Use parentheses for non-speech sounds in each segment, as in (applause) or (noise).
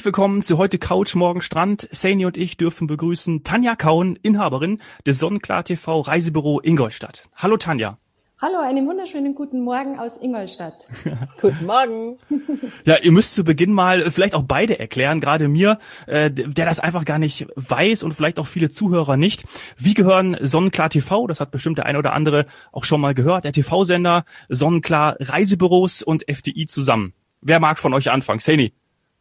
Herzlich willkommen zu heute Couch Morgen Strand. Saini und ich dürfen begrüßen Tanja Kauen, Inhaberin des Sonnenklar TV Reisebüro Ingolstadt. Hallo Tanja. Hallo, einen wunderschönen guten Morgen aus Ingolstadt. (laughs) guten Morgen. Ja, ihr müsst zu Beginn mal vielleicht auch beide erklären, gerade mir, äh, der das einfach gar nicht weiß und vielleicht auch viele Zuhörer nicht. Wie gehören Sonnenklar TV, das hat bestimmt der eine oder andere auch schon mal gehört, der TV-Sender, Sonnenklar Reisebüros und FDI zusammen? Wer mag von euch anfangen? Saini,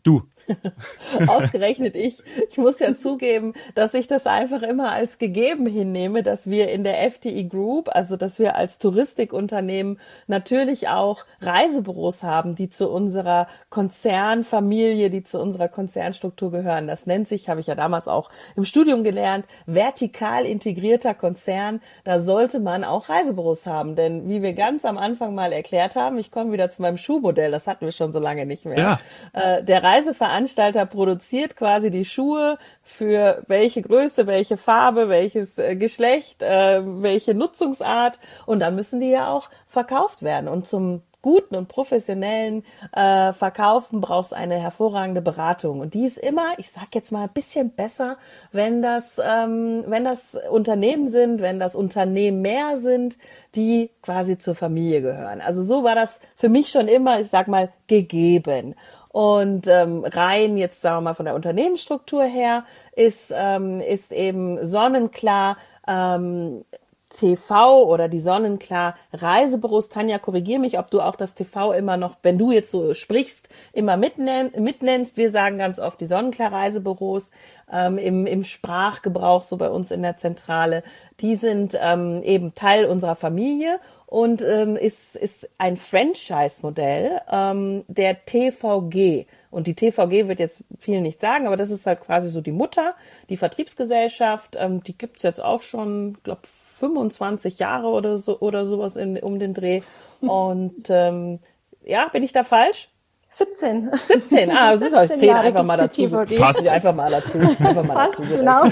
du. (laughs) Ausgerechnet ich. Ich muss ja zugeben, dass ich das einfach immer als gegeben hinnehme, dass wir in der FTE Group, also dass wir als Touristikunternehmen natürlich auch Reisebüros haben, die zu unserer Konzernfamilie, die zu unserer Konzernstruktur gehören. Das nennt sich, habe ich ja damals auch im Studium gelernt, vertikal integrierter Konzern. Da sollte man auch Reisebüros haben, denn wie wir ganz am Anfang mal erklärt haben, ich komme wieder zu meinem Schuhmodell, das hatten wir schon so lange nicht mehr. Ja. Äh, der Reiseveranstalter Veranstalter produziert quasi die Schuhe für welche Größe, welche Farbe, welches äh, Geschlecht, äh, welche Nutzungsart und dann müssen die ja auch verkauft werden und zum guten und professionellen äh, Verkaufen brauchst eine hervorragende Beratung und die ist immer, ich sag jetzt mal ein bisschen besser, wenn das ähm, wenn das Unternehmen sind, wenn das Unternehmen mehr sind, die quasi zur Familie gehören. Also so war das für mich schon immer, ich sag mal gegeben. Und ähm, rein jetzt sagen wir mal von der Unternehmensstruktur her ist ähm, ist eben sonnenklar ähm, TV oder die Sonnenklar Reisebüros. Tanja, korrigier mich, ob du auch das TV immer noch, wenn du jetzt so sprichst, immer mitnenn, mitnennst. Wir sagen ganz oft die Sonnenklar Reisebüros ähm, im, im Sprachgebrauch, so bei uns in der Zentrale. Die sind ähm, eben Teil unserer Familie und ähm, ist, ist ein Franchise-Modell ähm, der TVG. Und die TVG wird jetzt viel nicht sagen, aber das ist halt quasi so die Mutter, die Vertriebsgesellschaft. Ähm, die gibt's jetzt auch schon, glaube 25 Jahre oder so oder sowas in, um den Dreh. (laughs) Und ähm, ja, bin ich da falsch? 17. 17, ah, das ist halt 10 einfach mal dazu. Fast. Einfach mal dazu. Einfach mal Fast, dazu genau. (laughs)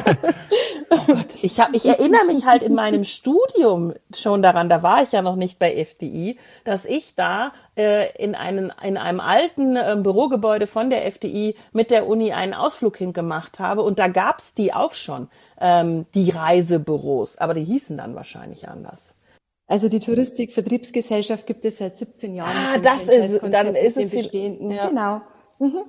Oh Gott, ich, hab, ich erinnere mich halt in meinem (laughs) Studium schon daran, da war ich ja noch nicht bei FDI, dass ich da äh, in, einen, in einem alten äh, Bürogebäude von der FDI mit der Uni einen Ausflug hingemacht habe und da gab's die auch schon, ähm, die Reisebüros, aber die hießen dann wahrscheinlich anders. Also die Touristikvertriebsgesellschaft gibt es seit 17 Jahren. Ah, das ist, dann ist es bestehenden. Ja. Genau. Mhm.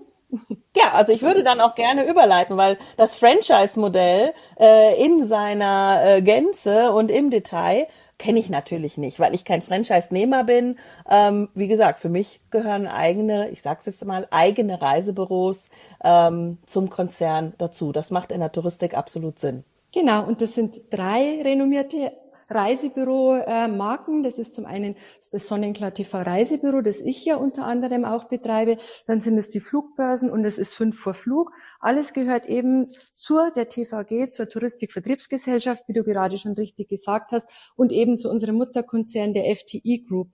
Ja, also ich würde dann auch gerne überleiten, weil das Franchise-Modell äh, in seiner äh, Gänze und im Detail kenne ich natürlich nicht, weil ich kein Franchise-Nehmer bin. Ähm, wie gesagt, für mich gehören eigene, ich sag's jetzt mal, eigene Reisebüros ähm, zum Konzern dazu. Das macht in der Touristik absolut Sinn. Genau, und das sind drei renommierte Reisebüro-Marken. Das ist zum einen das Sonnenklar TV Reisebüro, das ich ja unter anderem auch betreibe. Dann sind es die Flugbörsen und es ist fünf vor Flug. Alles gehört eben zur der TVG, zur Touristikvertriebsgesellschaft, wie du gerade schon richtig gesagt hast, und eben zu unserem Mutterkonzern der FTI Group.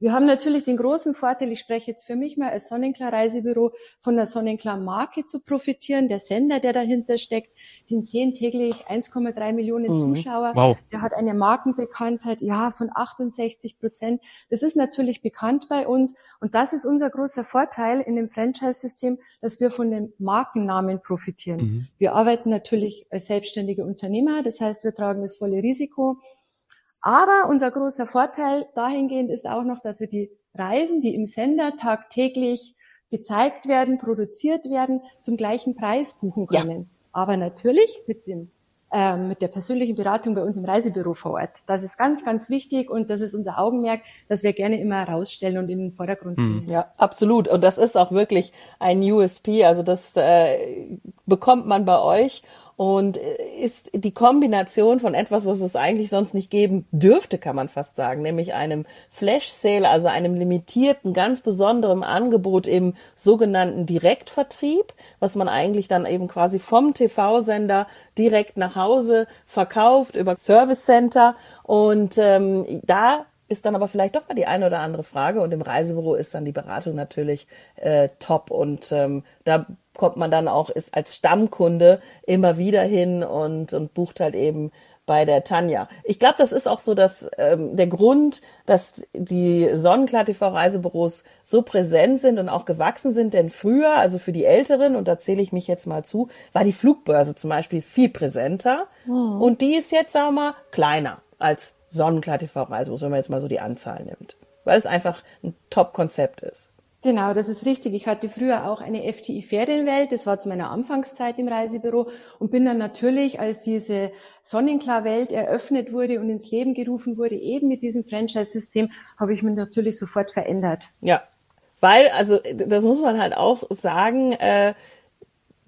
Wir haben natürlich den großen Vorteil, ich spreche jetzt für mich mal als Sonnenklar Reisebüro, von der Sonnenklar Marke zu profitieren. Der Sender, der dahinter steckt, den sehen täglich 1,3 Millionen mhm. Zuschauer. Wow. Der hat eine Markenbekanntheit, ja, von 68 Prozent. Das ist natürlich bekannt bei uns. Und das ist unser großer Vorteil in dem Franchise-System, dass wir von dem Markennamen profitieren. Mhm. Wir arbeiten natürlich als selbstständige Unternehmer. Das heißt, wir tragen das volle Risiko. Aber unser großer Vorteil dahingehend ist auch noch, dass wir die Reisen, die im Sender tagtäglich gezeigt werden, produziert werden, zum gleichen Preis buchen können. Ja. Aber natürlich mit dem äh, mit der persönlichen Beratung bei uns im Reisebüro vor Ort. Das ist ganz, ganz wichtig und das ist unser Augenmerk, das wir gerne immer herausstellen und in den Vordergrund bringen. Ja, absolut. Und das ist auch wirklich ein USP. Also das äh, bekommt man bei euch und ist die Kombination von etwas, was es eigentlich sonst nicht geben dürfte, kann man fast sagen, nämlich einem Flash Sale, also einem limitierten, ganz besonderen Angebot im sogenannten Direktvertrieb, was man eigentlich dann eben quasi vom TV-Sender direkt nach Hause verkauft über Service Center. Und ähm, da ist dann aber vielleicht doch mal die eine oder andere Frage und im Reisebüro ist dann die Beratung natürlich äh, top und ähm, da kommt man dann auch ist als Stammkunde immer wieder hin und und bucht halt eben bei der Tanja. Ich glaube, das ist auch so, dass ähm, der Grund, dass die Sonnenklar TV Reisebüros so präsent sind und auch gewachsen sind, denn früher, also für die Älteren, und da zähle ich mich jetzt mal zu, war die Flugbörse zum Beispiel viel präsenter mhm. und die ist jetzt, sagen wir mal, kleiner als Sonnenklar TV Reisebüros, wenn man jetzt mal so die Anzahl nimmt, weil es einfach ein Top-Konzept ist. Genau, das ist richtig. Ich hatte früher auch eine FTI Ferienwelt. Das war zu meiner Anfangszeit im Reisebüro und bin dann natürlich, als diese Sonnenklar-Welt eröffnet wurde und ins Leben gerufen wurde, eben mit diesem Franchise-System, habe ich mich natürlich sofort verändert. Ja, weil, also das muss man halt auch sagen, äh,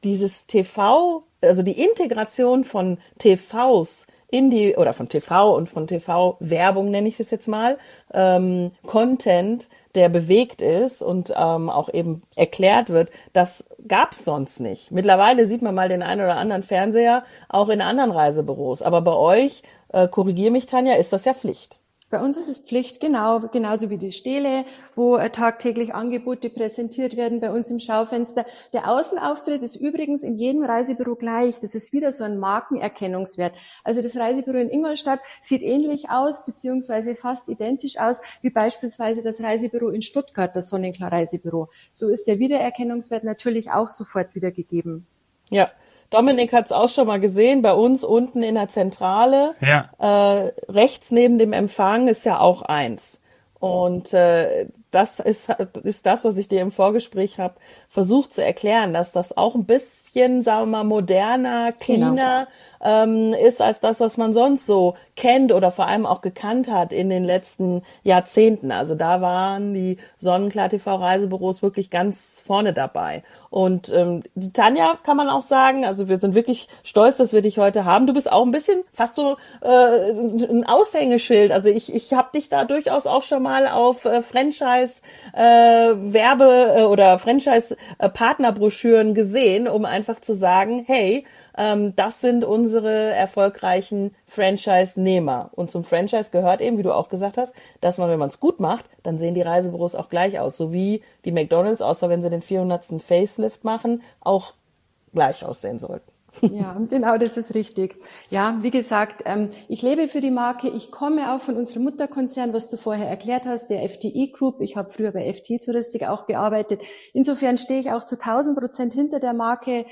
dieses TV, also die Integration von TVs in die, oder von TV und von TV-Werbung nenne ich es jetzt mal, ähm, Content der bewegt ist und ähm, auch eben erklärt wird, das gab's sonst nicht. Mittlerweile sieht man mal den einen oder anderen Fernseher auch in anderen Reisebüros. Aber bei euch, äh, korrigier mich Tanja, ist das ja Pflicht. Bei uns ist es Pflicht, genau, genauso wie die Stele, wo äh, tagtäglich Angebote präsentiert werden bei uns im Schaufenster. Der Außenauftritt ist übrigens in jedem Reisebüro gleich. Das ist wieder so ein Markenerkennungswert. Also das Reisebüro in Ingolstadt sieht ähnlich aus, beziehungsweise fast identisch aus, wie beispielsweise das Reisebüro in Stuttgart, das Sonnenklar Reisebüro. So ist der Wiedererkennungswert natürlich auch sofort wieder gegeben. Ja, Dominik hat es auch schon mal gesehen, bei uns unten in der Zentrale. Ja. Äh, rechts neben dem Empfang ist ja auch eins. Und äh, das ist, ist das, was ich dir im Vorgespräch habe versucht zu erklären, dass das auch ein bisschen, sagen wir mal, moderner, cleaner, genau ähm, ist als das, was man sonst so kennt oder vor allem auch gekannt hat in den letzten Jahrzehnten. Also da waren die Sonnenklar TV Reisebüros wirklich ganz vorne dabei. Und ähm, die Tanja kann man auch sagen, also wir sind wirklich stolz, dass wir dich heute haben. Du bist auch ein bisschen fast so äh, ein Aushängeschild. Also ich, ich habe dich da durchaus auch schon mal auf äh, Franchise äh, Werbe äh, oder Franchise Partnerbroschüren gesehen, um einfach zu sagen, hey, ähm, das sind unsere erfolgreichen Franchise-Nehmer. Und zum Franchise gehört eben, wie du auch gesagt hast, dass man, wenn man es gut macht, dann sehen die Reisebüros auch gleich aus. So wie die McDonalds, außer wenn sie den 400. Facelift machen, auch gleich aussehen sollten. Ja, genau, das ist richtig. Ja, wie gesagt, ähm, ich lebe für die Marke. Ich komme auch von unserem Mutterkonzern, was du vorher erklärt hast, der FTI Group. Ich habe früher bei FTI Touristik auch gearbeitet. Insofern stehe ich auch zu 1000 Prozent hinter der Marke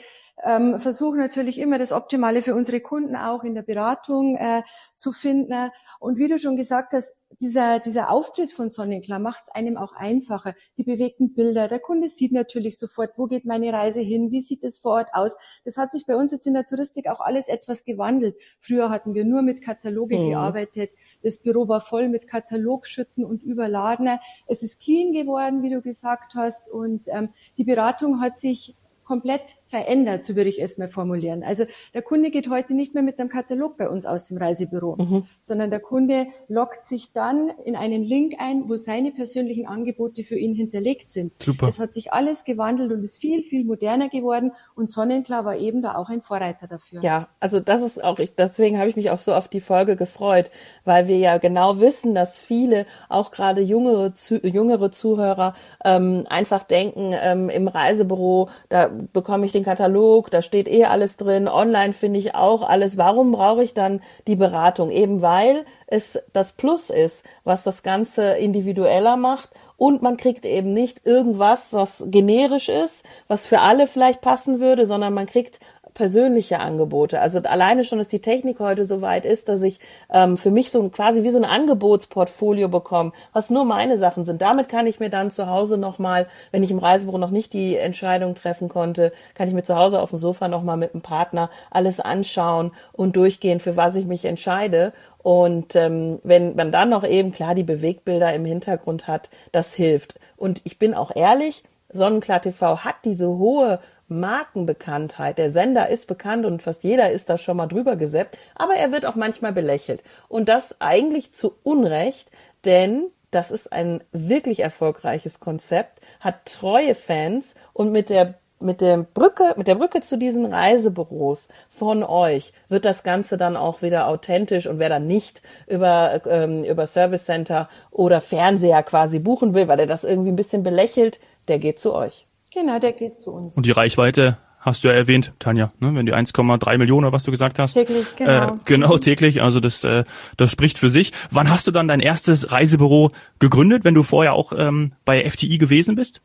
ähm, versuchen natürlich immer das Optimale für unsere Kunden auch in der Beratung äh, zu finden. Und wie du schon gesagt hast, dieser, dieser Auftritt von Sonnenklar macht es einem auch einfacher. Die bewegten Bilder. Der Kunde sieht natürlich sofort, wo geht meine Reise hin, wie sieht es vor Ort aus. Das hat sich bei uns jetzt in der Touristik auch alles etwas gewandelt. Früher hatten wir nur mit Kataloge mhm. gearbeitet. Das Büro war voll mit Katalogschütten und Überladener. Es ist clean geworden, wie du gesagt hast. Und ähm, die Beratung hat sich komplett verändert, so würde ich es mal formulieren. Also der Kunde geht heute nicht mehr mit einem Katalog bei uns aus dem Reisebüro, mhm. sondern der Kunde loggt sich dann in einen Link ein, wo seine persönlichen Angebote für ihn hinterlegt sind. Super. Es hat sich alles gewandelt und ist viel, viel moderner geworden und Sonnenklar war eben da auch ein Vorreiter dafür. Ja, also das ist auch, ich, deswegen habe ich mich auch so auf die Folge gefreut, weil wir ja genau wissen, dass viele, auch gerade jüngere, zu, jüngere Zuhörer, ähm, einfach denken, ähm, im Reisebüro, da bekomme ich den Katalog, da steht eh alles drin, online finde ich auch alles. Warum brauche ich dann die Beratung? Eben weil es das Plus ist, was das Ganze individueller macht und man kriegt eben nicht irgendwas, was generisch ist, was für alle vielleicht passen würde, sondern man kriegt persönliche Angebote. Also alleine schon, dass die Technik heute so weit ist, dass ich ähm, für mich so quasi wie so ein Angebotsportfolio bekomme, was nur meine Sachen sind. Damit kann ich mir dann zu Hause nochmal, wenn ich im Reisebüro noch nicht die Entscheidung treffen konnte, kann ich mir zu Hause auf dem Sofa nochmal mit einem Partner alles anschauen und durchgehen, für was ich mich entscheide. Und ähm, wenn man dann noch eben klar die Bewegbilder im Hintergrund hat, das hilft. Und ich bin auch ehrlich, Sonnenklar TV hat diese hohe Markenbekanntheit. Der Sender ist bekannt und fast jeder ist da schon mal drüber gesäppt, aber er wird auch manchmal belächelt. Und das eigentlich zu Unrecht, denn das ist ein wirklich erfolgreiches Konzept, hat treue Fans und mit der mit der Brücke, mit der Brücke zu diesen Reisebüros von euch wird das Ganze dann auch wieder authentisch und wer dann nicht über, ähm, über Service Center oder Fernseher quasi buchen will, weil er das irgendwie ein bisschen belächelt, der geht zu euch. Genau, der geht zu uns. Und die Reichweite hast du ja erwähnt, Tanja, ne? wenn die 1,3 Millionen, was du gesagt hast. Täglich, genau. Äh, genau, täglich. Also das, äh, das spricht für sich. Wann hast du dann dein erstes Reisebüro gegründet, wenn du vorher auch ähm, bei FTI gewesen bist?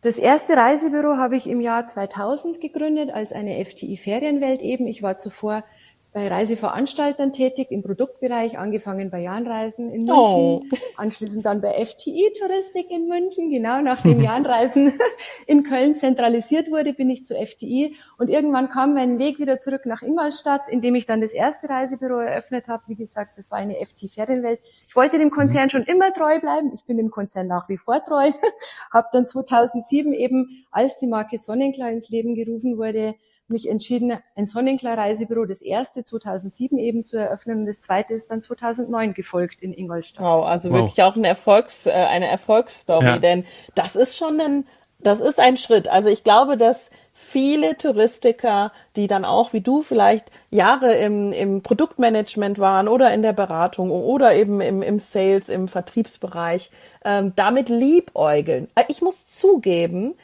Das erste Reisebüro habe ich im Jahr 2000 gegründet als eine FTI Ferienwelt eben. Ich war zuvor bei Reiseveranstaltern tätig im Produktbereich, angefangen bei Jahnreisen in München, oh. anschließend dann bei FTI Touristik in München. Genau nachdem (laughs) Jahnreisen (laughs) in Köln zentralisiert wurde, bin ich zu FTI und irgendwann kam mein Weg wieder zurück nach Ingolstadt, indem ich dann das erste Reisebüro eröffnet habe. Wie gesagt, das war eine FTI Ferienwelt. Ich wollte dem Konzern schon immer treu bleiben. Ich bin dem Konzern nach wie vor treu. (laughs) habe dann 2007 eben, als die Marke Sonnenklar ins Leben gerufen wurde, mich entschieden, ein Sonnenklar-Reisebüro, das erste 2007 eben zu eröffnen und das zweite ist dann 2009 gefolgt in Ingolstadt. Wow, also wow. wirklich auch eine Erfolgs, äh, eine Erfolgsstory, ja. denn das ist schon ein, das ist ein Schritt. Also ich glaube, dass viele Touristiker, die dann auch wie du vielleicht Jahre im, im Produktmanagement waren oder in der Beratung oder eben im, im Sales, im Vertriebsbereich, ähm, damit liebäugeln. Äh, ich muss zugeben,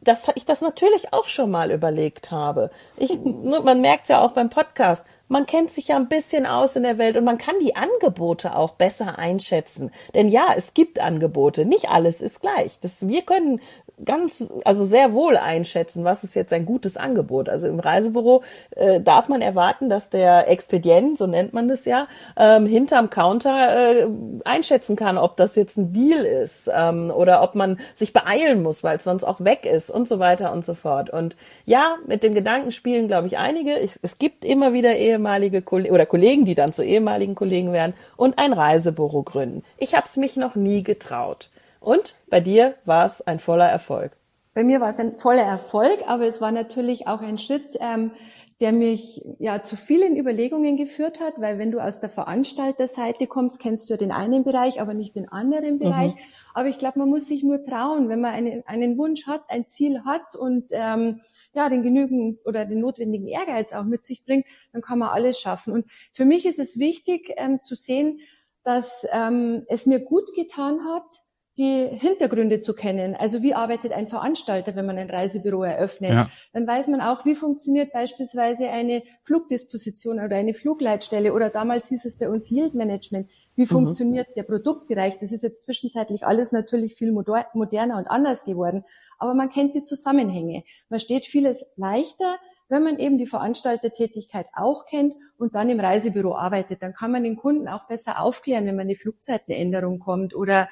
dass ich das natürlich auch schon mal überlegt habe. Ich, man merkt ja auch beim Podcast, man kennt sich ja ein bisschen aus in der Welt und man kann die Angebote auch besser einschätzen. Denn ja, es gibt Angebote, nicht alles ist gleich. Das, wir können ganz, also sehr wohl einschätzen, was ist jetzt ein gutes Angebot. Also im Reisebüro äh, darf man erwarten, dass der Expedient, so nennt man das ja, ähm, hinterm Counter äh, einschätzen kann, ob das jetzt ein Deal ist ähm, oder ob man sich beeilen muss, weil es sonst auch weg ist und so weiter und so fort. Und ja, mit dem Gedanken spielen, glaube ich, einige. Ich, es gibt immer wieder ehemalige Kollegen oder Kollegen, die dann zu ehemaligen Kollegen werden und ein Reisebüro gründen. Ich habe es mich noch nie getraut. Und bei dir war es ein voller Erfolg. Bei mir war es ein voller Erfolg, aber es war natürlich auch ein Schritt, ähm, der mich ja zu vielen Überlegungen geführt hat, weil wenn du aus der Veranstalterseite kommst, kennst du den einen Bereich, aber nicht den anderen Bereich. Mhm. Aber ich glaube, man muss sich nur trauen, wenn man einen, einen Wunsch hat, ein Ziel hat und ähm, ja den genügend oder den notwendigen Ehrgeiz auch mit sich bringt, dann kann man alles schaffen. Und für mich ist es wichtig ähm, zu sehen, dass ähm, es mir gut getan hat, die Hintergründe zu kennen. Also wie arbeitet ein Veranstalter, wenn man ein Reisebüro eröffnet? Ja. Dann weiß man auch, wie funktioniert beispielsweise eine Flugdisposition oder eine Flugleitstelle oder damals hieß es bei uns Yield Management. Wie mhm. funktioniert der Produktbereich? Das ist jetzt zwischenzeitlich alles natürlich viel moderner und anders geworden. Aber man kennt die Zusammenhänge. Man steht vieles leichter, wenn man eben die Veranstaltertätigkeit auch kennt und dann im Reisebüro arbeitet. Dann kann man den Kunden auch besser aufklären, wenn man eine Flugzeitenänderung kommt oder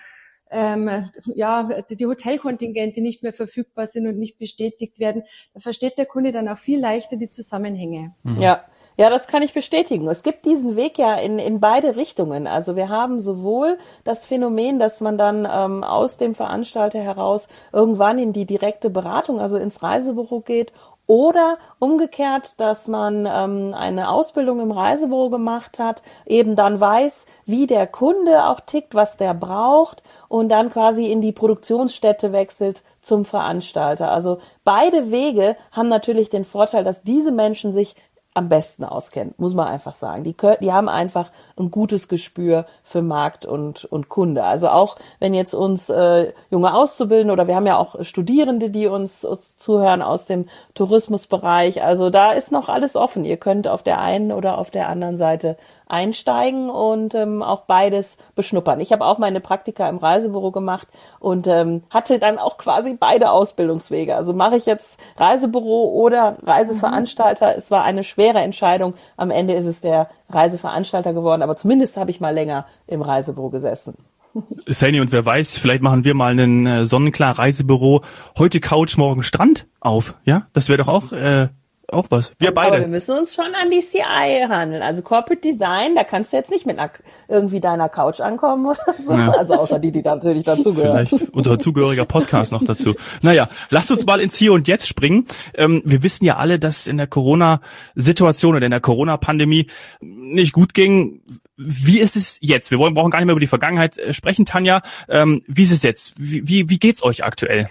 ähm, ja, die Hotelkontingente nicht mehr verfügbar sind und nicht bestätigt werden, da versteht der Kunde dann auch viel leichter die Zusammenhänge. Mhm. Ja. Ja, das kann ich bestätigen. Es gibt diesen Weg ja in, in beide Richtungen. Also wir haben sowohl das Phänomen, dass man dann ähm, aus dem Veranstalter heraus irgendwann in die direkte Beratung, also ins Reisebüro geht oder umgekehrt, dass man ähm, eine Ausbildung im Reisebüro gemacht hat, eben dann weiß, wie der Kunde auch tickt, was der braucht und dann quasi in die Produktionsstätte wechselt zum Veranstalter. Also beide Wege haben natürlich den Vorteil, dass diese Menschen sich am besten auskennt, muss man einfach sagen. Die, die haben einfach ein gutes Gespür für Markt und, und Kunde. Also auch wenn jetzt uns äh, junge Auszubildende oder wir haben ja auch Studierende, die uns, uns zuhören aus dem Tourismusbereich. Also da ist noch alles offen. Ihr könnt auf der einen oder auf der anderen Seite einsteigen und ähm, auch beides beschnuppern. Ich habe auch meine Praktika im Reisebüro gemacht und ähm, hatte dann auch quasi beide Ausbildungswege. Also mache ich jetzt Reisebüro oder Reiseveranstalter. Mhm. Es war eine schwere Entscheidung. Am Ende ist es der Reiseveranstalter geworden, aber zumindest habe ich mal länger im Reisebüro gesessen. Sani, und wer weiß, vielleicht machen wir mal einen äh, sonnenklar Reisebüro, heute Couch, morgen Strand auf. Ja, das wäre doch auch äh, auch was. Wir beide. Aber wir müssen uns schon an die CI handeln. Also Corporate Design, da kannst du jetzt nicht mit einer, irgendwie deiner Couch ankommen oder so. Ja. Also außer die, die da natürlich dazugehören. Vielleicht unser zugehöriger Podcast noch dazu. Naja, lasst uns mal ins Hier und Jetzt springen. Ähm, wir wissen ja alle, dass es in der Corona-Situation oder in der Corona-Pandemie nicht gut ging. Wie ist es jetzt? Wir wollen, brauchen gar nicht mehr über die Vergangenheit äh, sprechen, Tanja. Ähm, wie ist es jetzt? Wie, wie, wie geht's euch aktuell?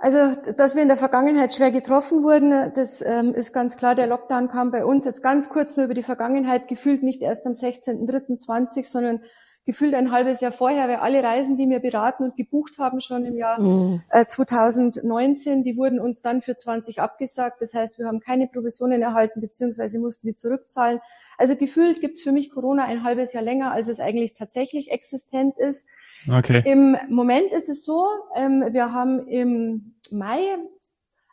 Also, dass wir in der Vergangenheit schwer getroffen wurden, das ähm, ist ganz klar. Der Lockdown kam bei uns jetzt ganz kurz nur über die Vergangenheit, gefühlt nicht erst am 16.03.20, sondern gefühlt ein halbes Jahr vorher, weil alle Reisen, die wir beraten und gebucht haben schon im Jahr mhm. äh, 2019, die wurden uns dann für 20 abgesagt. Das heißt, wir haben keine Provisionen erhalten, beziehungsweise mussten die zurückzahlen. Also gefühlt gibt's für mich Corona ein halbes Jahr länger, als es eigentlich tatsächlich existent ist. Okay. Im Moment ist es so, ähm, wir haben im Mai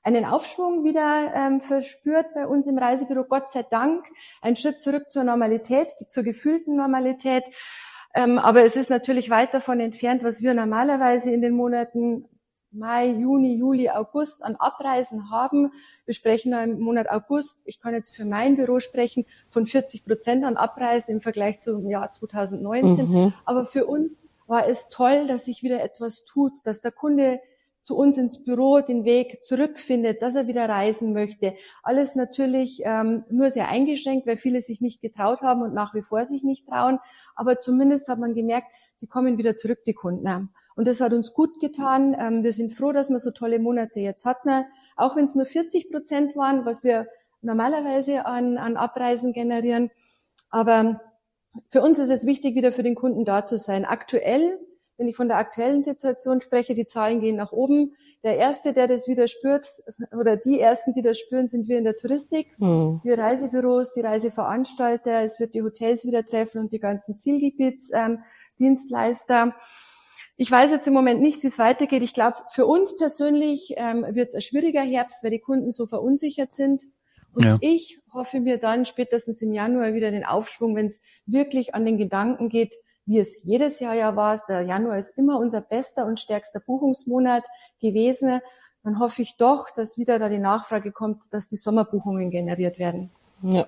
einen Aufschwung wieder ähm, verspürt bei uns im Reisebüro. Gott sei Dank ein Schritt zurück zur Normalität, zur gefühlten Normalität. Ähm, aber es ist natürlich weit davon entfernt, was wir normalerweise in den Monaten Mai, Juni, Juli, August an Abreisen haben. Wir sprechen im Monat August, ich kann jetzt für mein Büro sprechen, von 40 Prozent an Abreisen im Vergleich zum Jahr 2019. Mhm. Aber für uns war es toll, dass sich wieder etwas tut, dass der Kunde zu uns ins Büro den Weg zurückfindet, dass er wieder reisen möchte. Alles natürlich ähm, nur sehr eingeschränkt, weil viele sich nicht getraut haben und nach wie vor sich nicht trauen. Aber zumindest hat man gemerkt, die kommen wieder zurück, die Kunden. Und das hat uns gut getan. Ähm, wir sind froh, dass wir so tolle Monate jetzt hatten. Auch wenn es nur 40 Prozent waren, was wir normalerweise an, an Abreisen generieren. Aber für uns ist es wichtig, wieder für den Kunden da zu sein. Aktuell wenn ich von der aktuellen Situation spreche, die Zahlen gehen nach oben. Der erste, der das wieder spürt, oder die ersten, die das spüren, sind wir in der Touristik. Mhm. Wir Reisebüros, die Reiseveranstalter, es wird die Hotels wieder treffen und die ganzen Zielgebietsdienstleister. Ähm, ich weiß jetzt im Moment nicht, wie es weitergeht. Ich glaube, für uns persönlich ähm, wird es ein schwieriger Herbst, weil die Kunden so verunsichert sind. Und ja. ich hoffe mir dann spätestens im Januar wieder den Aufschwung, wenn es wirklich an den Gedanken geht, wie es jedes Jahr ja war. Der Januar ist immer unser bester und stärkster Buchungsmonat gewesen. Dann hoffe ich doch, dass wieder da die Nachfrage kommt, dass die Sommerbuchungen generiert werden. Ja.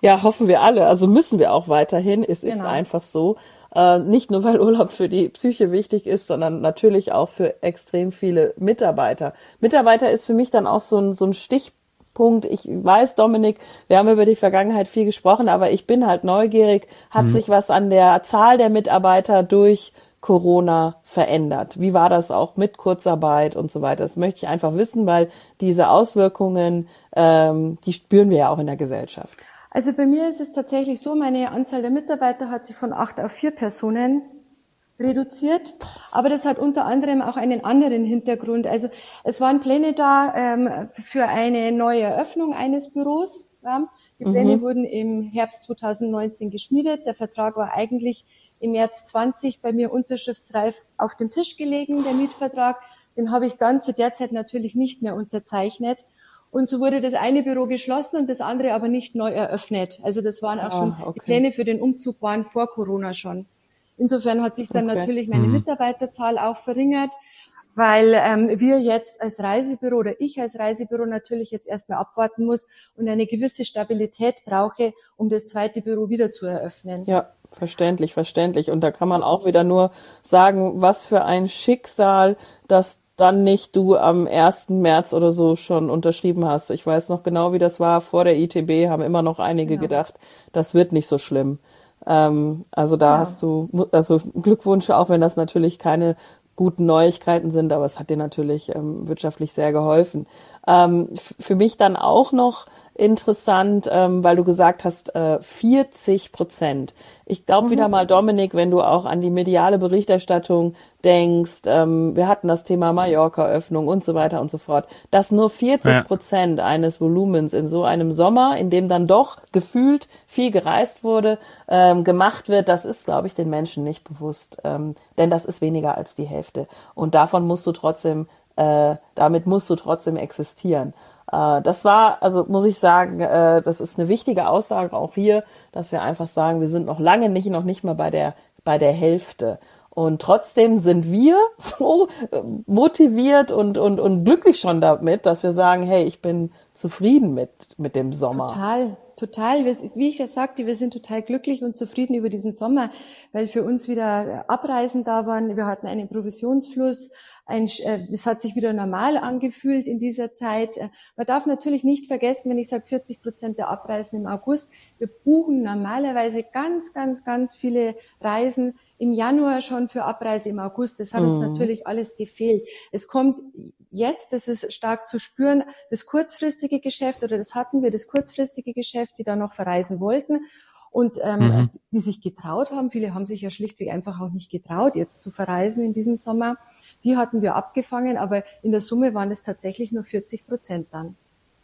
Ja, hoffen wir alle. Also müssen wir auch weiterhin. Es genau. ist einfach so. Äh, nicht nur, weil Urlaub für die Psyche wichtig ist, sondern natürlich auch für extrem viele Mitarbeiter. Mitarbeiter ist für mich dann auch so ein, so ein Stichpunkt Punkt. Ich weiß, Dominik, wir haben über die Vergangenheit viel gesprochen, aber ich bin halt neugierig. Hat mhm. sich was an der Zahl der Mitarbeiter durch Corona verändert? Wie war das auch mit Kurzarbeit und so weiter? Das möchte ich einfach wissen, weil diese Auswirkungen, ähm, die spüren wir ja auch in der Gesellschaft. Also bei mir ist es tatsächlich so, meine Anzahl der Mitarbeiter hat sich von acht auf vier Personen reduziert. Aber das hat unter anderem auch einen anderen Hintergrund. Also es waren Pläne da ähm, für eine neue Eröffnung eines Büros. Ja. Die Pläne mhm. wurden im Herbst 2019 geschmiedet. Der Vertrag war eigentlich im März 20 bei mir unterschriftsreif auf dem Tisch gelegen, der Mietvertrag. Den habe ich dann zu der Zeit natürlich nicht mehr unterzeichnet. Und so wurde das eine Büro geschlossen und das andere aber nicht neu eröffnet. Also das waren auch ah, schon, okay. die Pläne für den Umzug waren vor Corona schon. Insofern hat sich dann okay. natürlich meine mhm. Mitarbeiterzahl auch verringert, weil ähm, wir jetzt als Reisebüro oder ich als Reisebüro natürlich jetzt erstmal abwarten muss und eine gewisse Stabilität brauche, um das zweite Büro wieder zu eröffnen. Ja, verständlich, verständlich. Und da kann man auch wieder nur sagen, was für ein Schicksal, dass dann nicht du am 1. März oder so schon unterschrieben hast. Ich weiß noch genau, wie das war. Vor der ITB haben immer noch einige genau. gedacht, das wird nicht so schlimm. Ähm, also da ja. hast du, also Glückwunsch, auch wenn das natürlich keine guten Neuigkeiten sind, aber es hat dir natürlich ähm, wirtschaftlich sehr geholfen. Ähm, für mich dann auch noch interessant, ähm, weil du gesagt hast, äh, 40 Prozent. Ich glaube mhm. wieder mal, Dominik, wenn du auch an die mediale Berichterstattung denkst, ähm, wir hatten das Thema Mallorca-Öffnung und so weiter und so fort, dass nur 40 Prozent ja. eines Volumens in so einem Sommer, in dem dann doch gefühlt viel gereist wurde, ähm, gemacht wird, das ist, glaube ich, den Menschen nicht bewusst. Ähm, denn das ist weniger als die Hälfte. Und davon musst du trotzdem, äh, damit musst du trotzdem existieren. Äh, das war, also muss ich sagen, äh, das ist eine wichtige Aussage auch hier, dass wir einfach sagen, wir sind noch lange nicht, noch nicht mal bei der, bei der Hälfte. Und trotzdem sind wir (laughs) so äh, motiviert und, und, und glücklich schon damit, dass wir sagen, hey, ich bin zufrieden mit, mit dem Sommer. Total, total. Wie ich ja sagte, wir sind total glücklich und zufrieden über diesen Sommer, weil für uns wieder Abreisen da waren. Wir hatten einen Provisionsfluss ein, äh, es hat sich wieder normal angefühlt in dieser Zeit. Äh, man darf natürlich nicht vergessen, wenn ich sage 40 Prozent der Abreisen im August, wir buchen normalerweise ganz, ganz, ganz viele Reisen im Januar schon für Abreise im August. Das hat mhm. uns natürlich alles gefehlt. Es kommt jetzt, das ist stark zu spüren, das kurzfristige Geschäft oder das hatten wir, das kurzfristige Geschäft, die da noch verreisen wollten. Und ähm, mhm. die sich getraut haben. Viele haben sich ja schlichtweg einfach auch nicht getraut, jetzt zu verreisen in diesem Sommer. Die hatten wir abgefangen, aber in der Summe waren es tatsächlich nur 40 Prozent dann.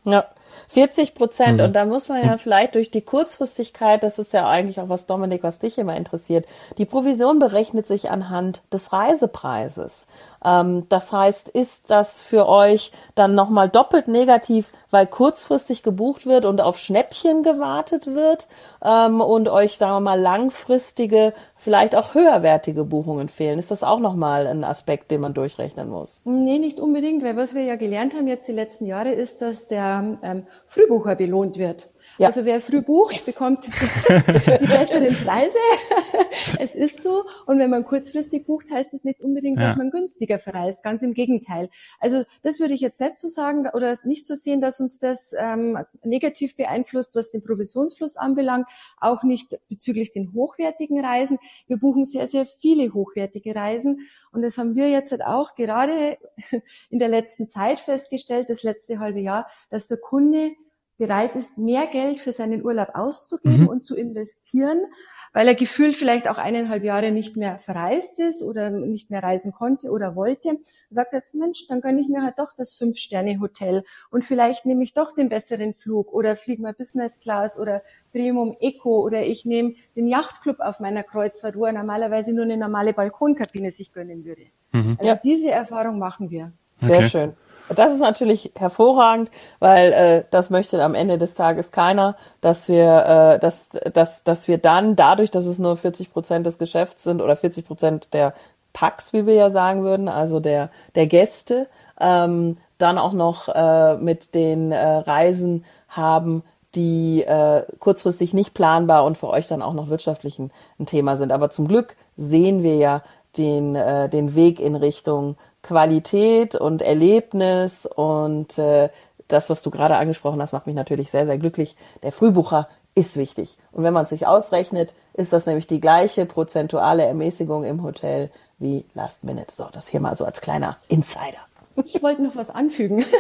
Ja, 40 Prozent. Mhm. Und da muss man ja vielleicht durch die Kurzfristigkeit, das ist ja eigentlich auch was, Dominik, was dich immer interessiert, die Provision berechnet sich anhand des Reisepreises. Ähm, das heißt, ist das für euch dann nochmal doppelt negativ, weil kurzfristig gebucht wird und auf Schnäppchen gewartet wird ähm, und euch, sagen wir mal, langfristige, vielleicht auch höherwertige Buchungen fehlen? Ist das auch nochmal ein Aspekt, den man durchrechnen muss? Nee, nicht unbedingt, weil was wir ja gelernt haben jetzt die letzten Jahre ist, dass der ähm, Frühbucher belohnt wird. Ja. Also wer früh bucht, yes. bekommt (laughs) die besseren Preise. (laughs) es ist so. Und wenn man kurzfristig bucht, heißt es nicht unbedingt, ja. dass man günstiger verreist. Ganz im Gegenteil. Also das würde ich jetzt nicht so sagen oder nicht so sehen, dass uns das ähm, negativ beeinflusst, was den Provisionsfluss anbelangt. Auch nicht bezüglich den hochwertigen Reisen. Wir buchen sehr, sehr viele hochwertige Reisen. Und das haben wir jetzt halt auch gerade (laughs) in der letzten Zeit festgestellt, das letzte halbe Jahr, dass der Kunde bereit ist, mehr Geld für seinen Urlaub auszugeben mhm. und zu investieren, weil er gefühlt vielleicht auch eineinhalb Jahre nicht mehr verreist ist oder nicht mehr reisen konnte oder wollte. sagt jetzt, Mensch, dann gönne ich mir halt doch das Fünf-Sterne-Hotel und vielleicht nehme ich doch den besseren Flug oder fliege mal Business Class oder Premium Eco oder ich nehme den Yachtclub auf meiner Kreuzfahrt, wo er normalerweise nur eine normale Balkonkabine sich gönnen würde. Mhm. Also ja. diese Erfahrung machen wir. Sehr okay. schön. Das ist natürlich hervorragend, weil äh, das möchte am Ende des Tages keiner, dass wir, äh, dass, dass, dass wir dann dadurch, dass es nur 40 Prozent des Geschäfts sind oder 40 Prozent der Packs, wie wir ja sagen würden, also der der Gäste, ähm, dann auch noch äh, mit den äh, Reisen haben, die äh, kurzfristig nicht planbar und für euch dann auch noch wirtschaftlich ein, ein Thema sind. Aber zum Glück sehen wir ja den, äh, den Weg in Richtung Qualität und Erlebnis und äh, das, was du gerade angesprochen hast, macht mich natürlich sehr, sehr glücklich. Der Frühbucher ist wichtig. Und wenn man es sich ausrechnet, ist das nämlich die gleiche prozentuale Ermäßigung im Hotel wie Last Minute. So, das hier mal so als kleiner Insider. Ich wollte noch was anfügen. (laughs)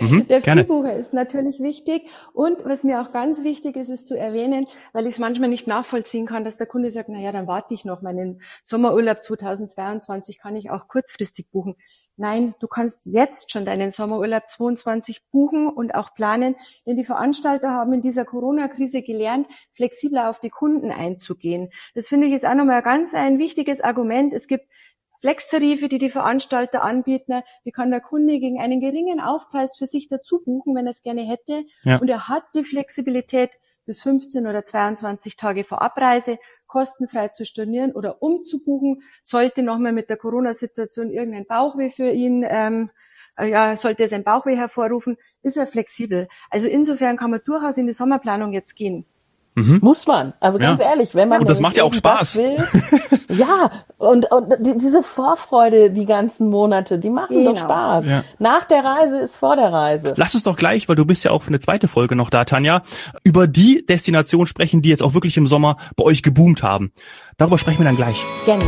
Mhm, der Frühbucher ist natürlich wichtig. Und was mir auch ganz wichtig ist, ist zu erwähnen, weil ich es manchmal nicht nachvollziehen kann, dass der Kunde sagt, na ja, dann warte ich noch meinen Sommerurlaub 2022 kann ich auch kurzfristig buchen. Nein, du kannst jetzt schon deinen Sommerurlaub 22 buchen und auch planen, denn die Veranstalter haben in dieser Corona-Krise gelernt, flexibler auf die Kunden einzugehen. Das finde ich ist auch nochmal ganz ein wichtiges Argument. Es gibt Flex-Tarife, die die Veranstalter anbieten, die kann der Kunde gegen einen geringen Aufpreis für sich dazu buchen, wenn er es gerne hätte. Ja. Und er hat die Flexibilität, bis 15 oder 22 Tage vor Abreise kostenfrei zu stornieren oder umzubuchen. Sollte nochmal mit der Corona-Situation irgendein Bauchweh für ihn, ähm, äh, ja, sollte er sein Bauchweh hervorrufen, ist er flexibel. Also insofern kann man durchaus in die Sommerplanung jetzt gehen. Mhm. Muss man. Also ganz ja. ehrlich, wenn man und das macht ja auch Spaß. Will, (laughs) ja, und, und die, diese Vorfreude die ganzen Monate, die machen genau. doch Spaß. Ja. Nach der Reise ist vor der Reise. Lass uns doch gleich, weil du bist ja auch für eine zweite Folge noch da, Tanja, über die Destination sprechen, die jetzt auch wirklich im Sommer bei euch geboomt haben. Darüber sprechen wir dann gleich. Gerne.